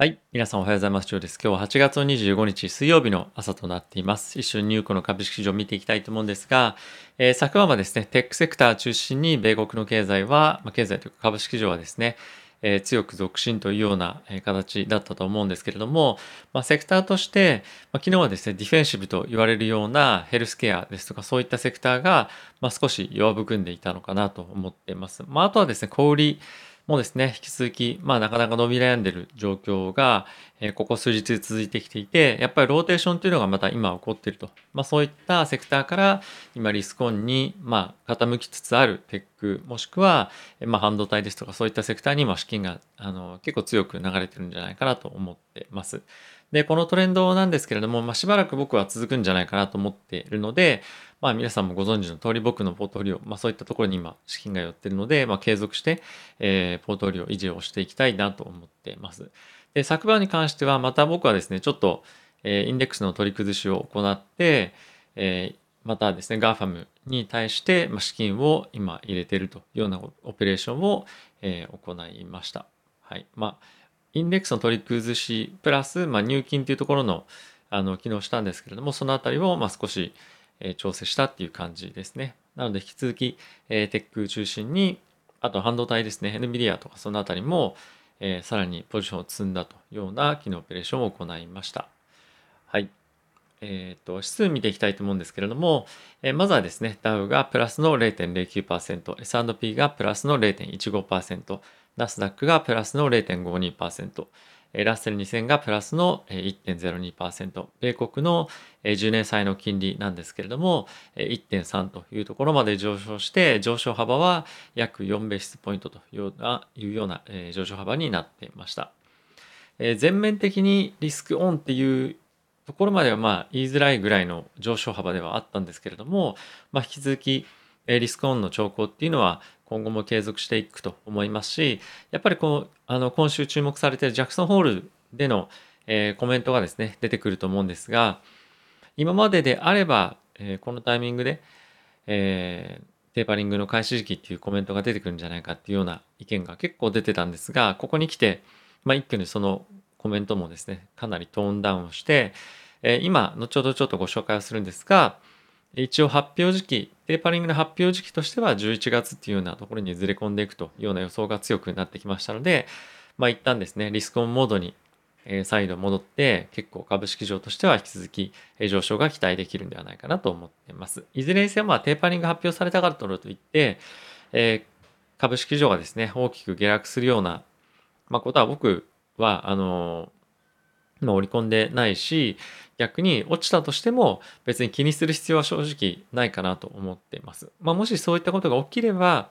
はい。皆さんおはようございます。ジョーです。今日は8月25日水曜日の朝となっています。一緒にニューコの株式市場を見ていきたいと思うんですが、えー、昨晩はですね、テックセクター中心に米国の経済は、まあ、経済というか株式市場はですね、えー、強く続伸というような形だったと思うんですけれども、まあ、セクターとして、まあ、昨日はですね、ディフェンシブと言われるようなヘルスケアですとかそういったセクターが、まあ、少し弱含んでいたのかなと思っています。まあ、あとはですね、小売り、もですね、引き続き、まあなかなか伸び悩んでる状況が、え、ここ数日続いてきていて、やっぱりローテーションというのがまた今起こっていると。まあそういったセクターから今リスコンに、まあ傾きつつあるテック、もしくは、まあ半導体ですとかそういったセクターに今資金があの結構強く流れてるんじゃないかなと思ってます。で、このトレンドなんですけれども、まあしばらく僕は続くんじゃないかなと思っているので、まあ皆さんもご存知の通り僕のポートフォリオ、まあそういったところに今資金が寄っているので、まあ継続して、えー、ポートフォリオ維持をしていきたいなと思っています。で、昨晩に関してはまた僕はですね、ちょっと、えー、インデックスの取り崩しを行って、えー、またですね、GAFAM に対して、まあ、資金を今入れているというようなオペレーションを、えー、行いました。はい。まあ、インデックスの取り崩しプラス、まあ、入金というところのあの機能したんですけれども、そのあたりをまあ少し、え調整したっていう感じですね。なので引き続き、えー、テック中心に、あと半導体ですね、NVIDIA とかそのあたりも、えー、さらにポジションを積んだというような機能オペレーションを行いました。はい。えっ、ー、と、指数見ていきたいと思うんですけれども、えー、まずはですね、ダウがプラスの0.09%、S&P がプラスの0.15%、ナスダックがプラスの0.52%、ラッセル2000がプラスの1.02%、米国の10年債の金利なんですけれども、1.3というところまで上昇して、上昇幅は約4ベースポイントというようないうような上昇幅になっていました。全面的にリスクオンっていうところまではまあ言いづらいぐらいの上昇幅ではあったんですけれども、まあ、引き続きリスクオンの兆候っていうのは今後も継続していくと思いますし、やっぱりこう、あの、今週注目されているジャクソンホールでの、えー、コメントがですね、出てくると思うんですが、今までであれば、えー、このタイミングで、えー、テーパリングの開始時期っていうコメントが出てくるんじゃないかっていうような意見が結構出てたんですが、ここに来て、まあ、一挙にそのコメントもですね、かなりトーンダウンをして、え、今、後ほどちょっとご紹介をするんですが、一応発表時期、テーパリングの発表時期としては11月っていうようなところにずれ込んでいくというような予想が強くなってきましたので、まあ一旦ですね、リスクオンモードに再度戻って結構株式上としては引き続き上昇が期待できるんではないかなと思っています。いずれにせよまあテーパリング発表されたからといって、えー、株式上がですね、大きく下落するような、まあ、ことは僕は、あのまあ、織り込んでないし、逆に落ちたとしても別に気にする必要は正直ないかなと思っています。まあ、もしそういったことが起きれば、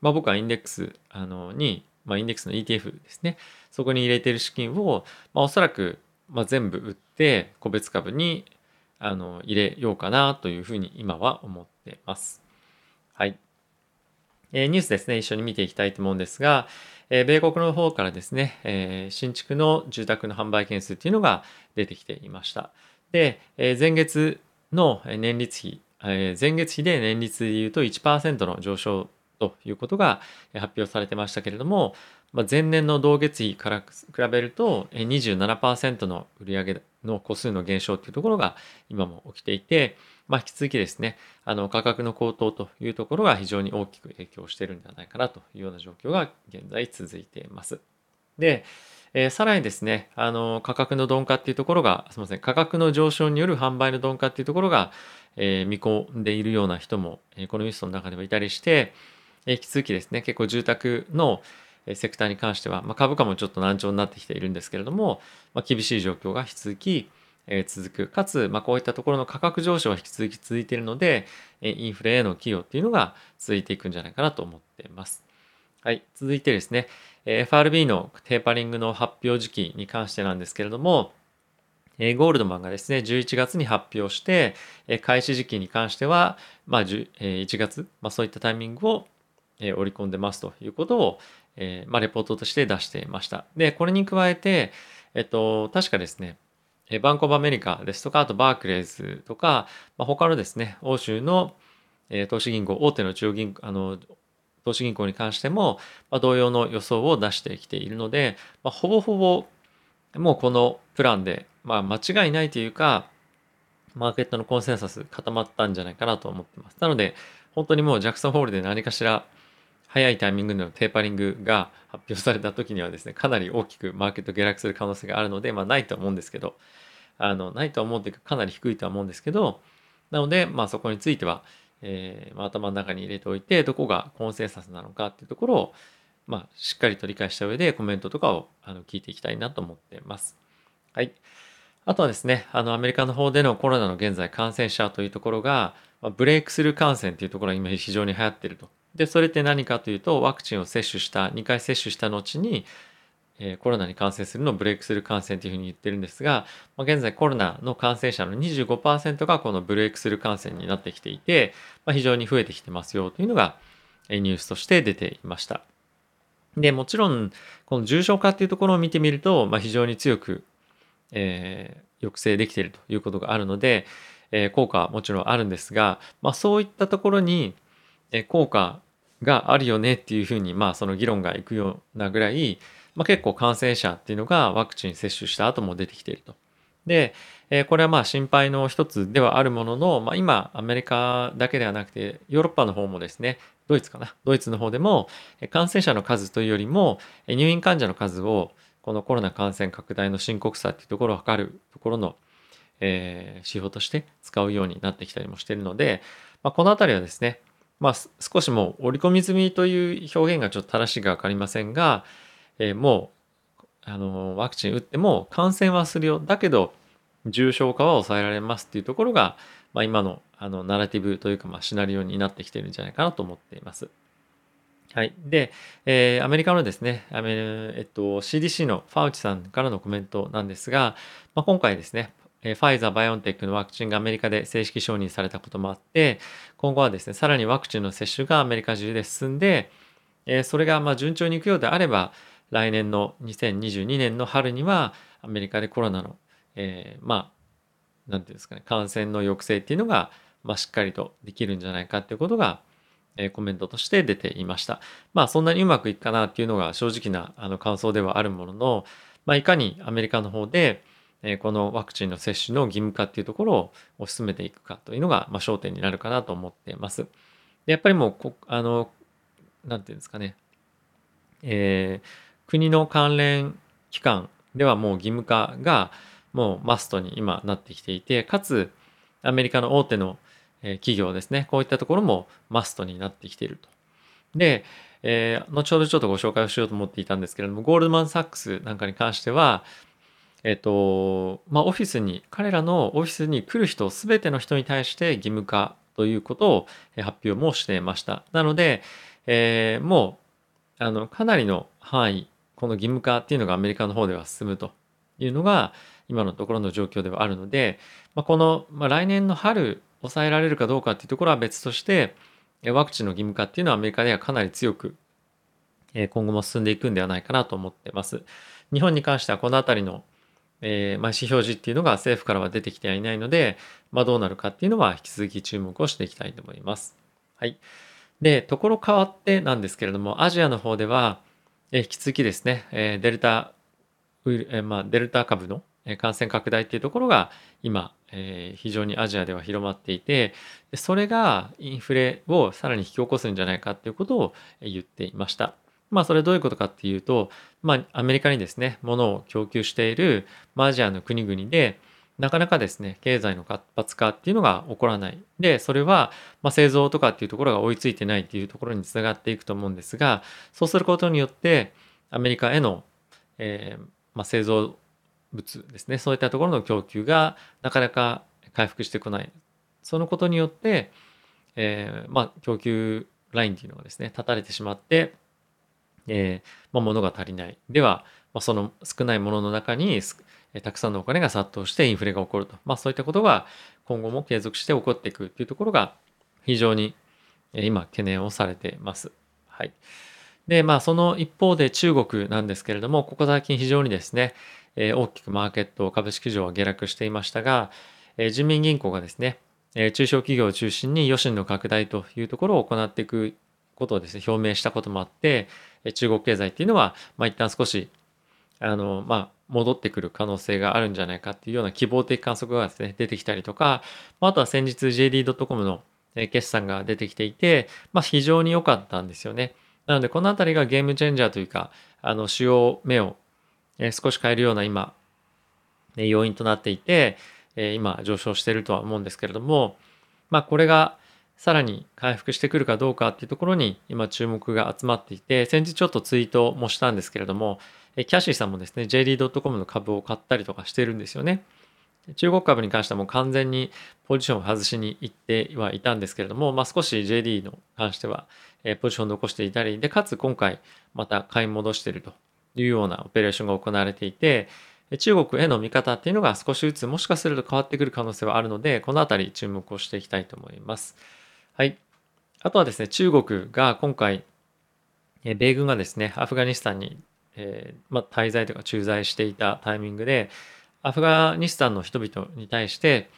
まあ、僕はインデックスあのに、まあ、インデックスの ETF ですね。そこに入れている資金を、まあ、おそらく、まあ、全部売って個別株にあの入れようかなというふうに今は思っています。はい。えー、ニュースですね、一緒に見ていきたいと思うんですが、え、米国の方からですね、え、新築の住宅の販売件数っていうのが出てきていました。で、え、前月の年率比、え、前月比で年率で言うと1%の上昇ということが発表されてましたけれども、ま、前年の同月比から比べると27%の売上の個数の減少というところが今も起きていて、まあ、引き続きですね、あの価格の高騰というところが非常に大きく影響しているんではないかなというような状況が現在続いています。で、えー、さらにですね、あの価格の鈍化っていうところが、すみません、価格の上昇による販売の鈍化っていうところが、えー、見込んでいるような人も、えー、このニュースの中ではいたりして、えー、引き続きですね、結構住宅のセクターに関しては、まあ、株価もちょっと難聴になってきているんですけれども、まあ、厳しい状況が引き続き、え続く。かつ、まあ、こういったところの価格上昇は引き続き続いているので、えインフレへの寄与っていうのが続いていくんじゃないかなと思っています。はい。続いてですね、FRB のテーパリングの発表時期に関してなんですけれども、えゴールドマンがですね、11月に発表して、え開始時期に関しては、まあ、え1月、まあ、そういったタイミングをえ織り込んでますということを、えまあ、レポートとして出していました。で、これに加えて、えっと、確かですね、バンコブアメリカですとか、あとバークレーズとか、まあ、他のですね、欧州の、え投資銀行、大手の中央銀行、あの、投資銀行に関しても、まあ、同様の予想を出してきているので、まあ、ほぼほぼ、もうこのプランで、まあ、間違いないというか、マーケットのコンセンサス固まったんじゃないかなと思ってます。なので、本当にもうジャクソンホールで何かしら早いタイミングでのテーパリングが発表された時にはですね、かなり大きくマーケット下落する可能性があるので、まあないと思うんですけど、あの、ないとは思うというかかなり低いとは思うんですけど、なので、まあそこについては、えーまあ、頭の中に入れておいて、どこがコンセンサスなのかっていうところを、まあ、しっかりと理解した上でコメントとかをあの聞いていきたいなと思ってます。はい。あとはですね、あの、アメリカの方でのコロナの現在感染者というところが、まあ、ブレイクスルー感染というところが今非常に流行っていると。で、それって何かというと、ワクチンを接種した、2回接種した後に、えー、コロナに感染するのをブレイクスルー感染というふうに言ってるんですが、まあ、現在コロナの感染者の25%がこのブレイクスルー感染になってきていて、まあ、非常に増えてきてますよというのがニュースとして出ていました。で、もちろん、この重症化っていうところを見てみると、まあ、非常に強く、えー、抑制できているということがあるので、え、効果はもちろんあるんですが、まあ、そういったところに、え、効果があるよねっていうふうに、まあ、その議論がいくようなぐらい、まあ、結構感染者っていうのがワクチン接種した後も出てきていると。で、えー、これはまあ心配の一つではあるものの、まあ、今アメリカだけではなくてヨーロッパの方もですねドイツかなドイツの方でも感染者の数というよりも入院患者の数をこのコロナ感染拡大の深刻さっていうところを測るところの、えー、指標として使うようになってきたりもしているので、まあ、この辺りはですね、まあ、少しもう織り込み済みという表現がちょっと正しいか分かりませんが、えー、もうあのワクチン打っても感染はするよだけど重症化は抑えられますっていうところが、まあ、今のあのナラティブというか、まあ、シナリオになってきてるんじゃないかなと思っています。はい。で、えー、アメリカのですね、アメえっと、CDC のファウチさんからのコメントなんですが、まあ、今回ですね、えファイザー、バイオンテックのワクチンがアメリカで正式承認されたこともあって、今後はですね、さらにワクチンの接種がアメリカ中で進んで、え、それがま順調にいくようであれば、来年の2022年の春には、アメリカでコロナのえー、まあ、なんていうんですかね、感染の抑制っていうのが、まあ、しっかりとできるんじゃないかっていうことが、え、コメントとして出ていました。まあ、そんなにうまくいくかなっていうのが正直なあの感想ではあるものの、まあ、いかにアメリカの方で、え、このワクチンの接種の義務化っていうところを推し進めていくかというのが、ま、焦点になるかなと思っています。でやっぱりもうこ、あの、なていうんですかね、えー、国の関連機関ではもう義務化が、もうマストに今なってきていて、かつアメリカの大手の企業ですね、こういったところもマストになってきていると。で、えー、後ほどちょっとご紹介をしようと思っていたんですけれども、ゴールドマン・サックスなんかに関しては、えっ、と、まあ、オフィスに、彼らのオフィスに来る人、すべての人に対して義務化ということを発表もしていました。なので、えー、もう、あの、かなりの範囲、この義務化っていうのがアメリカの方では進むというのが、今のところの状況ではあるので、まあ、この、まあ、来年の春抑えられるかどうかっていうところは別としてワクチンの義務化っていうのはアメリカではかなり強く今後も進んでいくんではないかなと思ってます。日本に関してはこの辺りの、えー、まあ、指標示っていうのが政府からは出てきてはいないので、まあ、どうなるかっていうのは引き続き注目をしていきたいと思います。はい。で、ところ変わってなんですけれども、アジアの方では、え引き続きですね、えデルタ、えま、デルタ株の感染拡大っていうところが今、え、非常にアジアでは広まっていてそれがインフレをさらに引き起こすんじゃないかっていうことを言っていました。まあそれどういうことかっていうと、まあアメリカにですね、物を供給しているアジアの国々で、なかなかですね、経済の活発化っていうのが起こらない。で、それは、まあ、製造とかっていうところが追いついてないっていうところにつながっていくと思うんですが、そうすることによって、アメリカへの、えーまあ、製造物ですねそういったところの供給がなかなか回復してこないそのことによって、えー、まあ、供給ラインっていうのがですね断たれてしまって、えー、まあ、物が足りないでは、まあ、その少ないものの中にえたくさんのお金が殺到してインフレが起こると、まあ、そういったことが今後も継続して起こっていくというところが非常にえ今懸念をされています。はい。で、まあその一方で中国なんですけれども、ここ最近非常にですね、え大きくマーケット、株式市場は下落していましたが、え人民銀行がですね、え中小企業を中心に余震の拡大というところを行っていくことをですね、表明したこともあって、中国経済っていうのは、まあ、一旦少し、あの、まあ、戻ってくる可能性があるんじゃないかっていうような希望的観測がですね、出てきたりとか、あとは先日 JD.com の決算が出てきていて、まあ、非常に良かったんですよね。なので、このあたりがゲームチェンジャーというか、あの、主要目を少し変えるような今、要因となっていて、今上昇しているとは思うんですけれども、まあ、これがさらに回復してくるかどうかっていうところに今注目が集まっていて、先日ちょっとツイートもしたんですけれども、キャシーさんもですね、JD.com の株を買ったりとかしてるんですよね。中国株に関してはもう完全にポジションを外しに行ってはいたんですけれども、まあ、少し JD の関しては、えポジションを残していたり、で、かつ今回また買い戻しているというようなオペレーションが行われていて、中国への見方っていうのが少しずつもしかすると変わってくる可能性はあるので、このあたり注目をしていきたいと思います。はい。あとはですね、中国が今回、米軍がですね、アフガニスタンに、えー、ま、滞在とか駐在していたタイミングで、アフガニスタンの人々に対して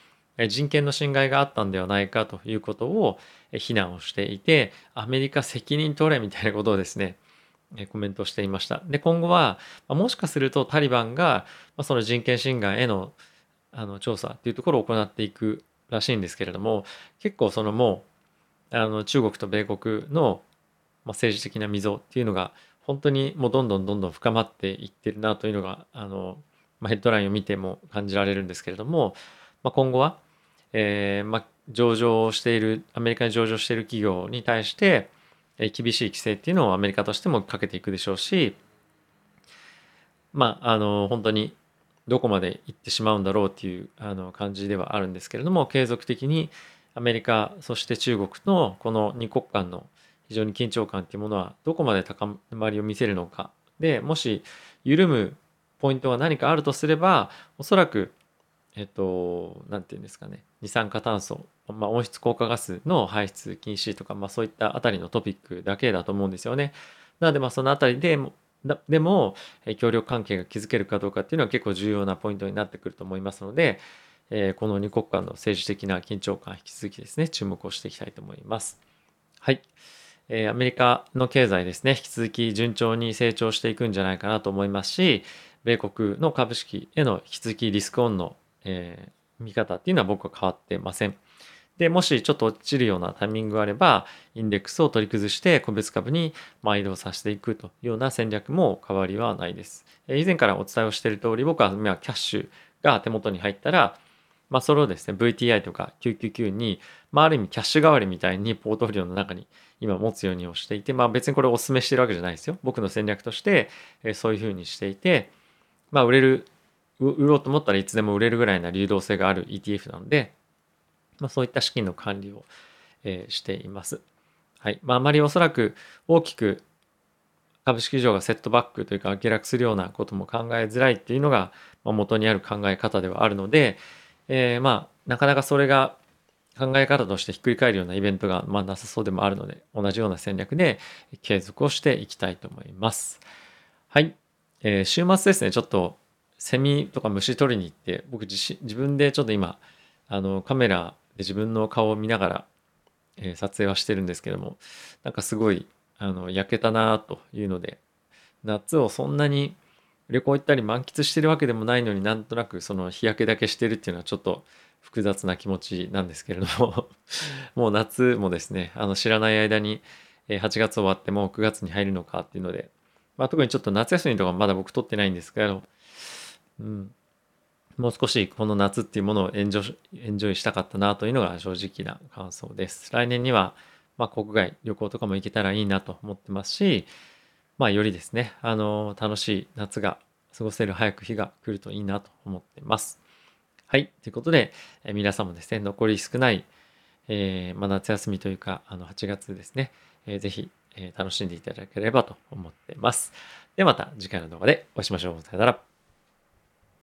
人権の侵害があったんではないかということを非難をしていて、アメリカ責任取れみたいなことをですね、コメントしていました。で、今後は、もしかするとタリバンが、その人権侵害へのあの調査っていうところを行っていくらしいんですけれども、結構そのもう、あの中国と米国の政治的な溝っていうのが、本当にもうどんどんどんどん深まっていってるなというのが、あの、まあ、ヘッドラインを見ても感じられるんですけれども、まあ、今後は、えーまあ、上場している、アメリカに上場している企業に対して、え厳しい規制っていうのをアメリカとしてもかけていくでしょうし、まあ、あの、本当にどこまで行ってしまうんだろうっていうあの感じではあるんですけれども、継続的にアメリカ、そして中国のこの2国間の非常に緊張感っていうものはどこまで高まりを見せるのか。で、もし緩むポイントが何かあるとすれば、おそらく、えっと、なんていうんですかね、二酸化炭素まあ、温室効果ガスの排出禁止とか、まあ、そういったあたりのトピックだけだと思うんですよね。なのでまあそのあたりででも協力関係が築けるかどうかっていうのは結構重要なポイントになってくると思いますので、えー、この2国間の政治的な緊張感引き続きですね注目をしていきたいと思います。はい。えー、アメリカの経済ですね引き続き順調に成長していくんじゃないかなと思いますし米国の株式への引き続きリスクオンの、えー、見方っていうのは僕は変わってません。で、もしちょっと落ちるようなタイミングがあれば、インデックスを取り崩して個別株に移動させていくというような戦略も変わりはないです。以前からお伝えをしている通り、僕は今キャッシュが手元に入ったら、まあ、それをですね、VTI とか999に、まあ、ある意味キャッシュ代わりみたいにポートフリオの中に今持つようにをしていて、まあ、別にこれをお勧めしてるわけじゃないですよ。僕の戦略として、えそういうふうにしていて、まあ、売れる、売ろうと思ったらいつでも売れるぐらいな流動性がある ETF なので、まあ、そういった資金の管理を、え、しています。はい。まあ、あまりおそらく大きく株式市場がセットバックというか下落するようなことも考えづらいっていうのが元にある考え方ではあるので、えー、まあなかなかそれが考え方としてひっくり返るようなイベントがまあなさそうでもあるので同じような戦略で継続をしていきたいと思います。はい。えー、週末ですね、ちょっとセミとか虫取りに行って僕自自分でちょっと今あのカメラで自分の顔を見ながら、えー、撮影はしてるんですけどもなんかすごいあの焼けたなというので夏をそんなに旅行行ったり満喫してるわけでもないのになんとなくその日焼けだけしてるっていうのはちょっと複雑な気持ちなんですけれども もう夏もですねあの知らない間に8月終わってもう9月に入るのかっていうので、まあ、特にちょっと夏休みとかまだ僕取ってないんですけど、うん、もう少しこの夏っていうものをエンジョエンジョイしたかったなというのが正直な感想です。来年には、まあ、国外旅行とかも行けたらいいなと思ってますし、まあ、よりですね、あの、楽しい夏が過ごせる早く日が来るといいなと思っています。はい。ということで、え皆さんもですね、残り少ない、えー、まあ、夏休みというか、あの、8月ですね、えー、ぜひ、えー、楽しんでいただければと思ってます。ではまた次回の動画でお会いしましょう。さよなら。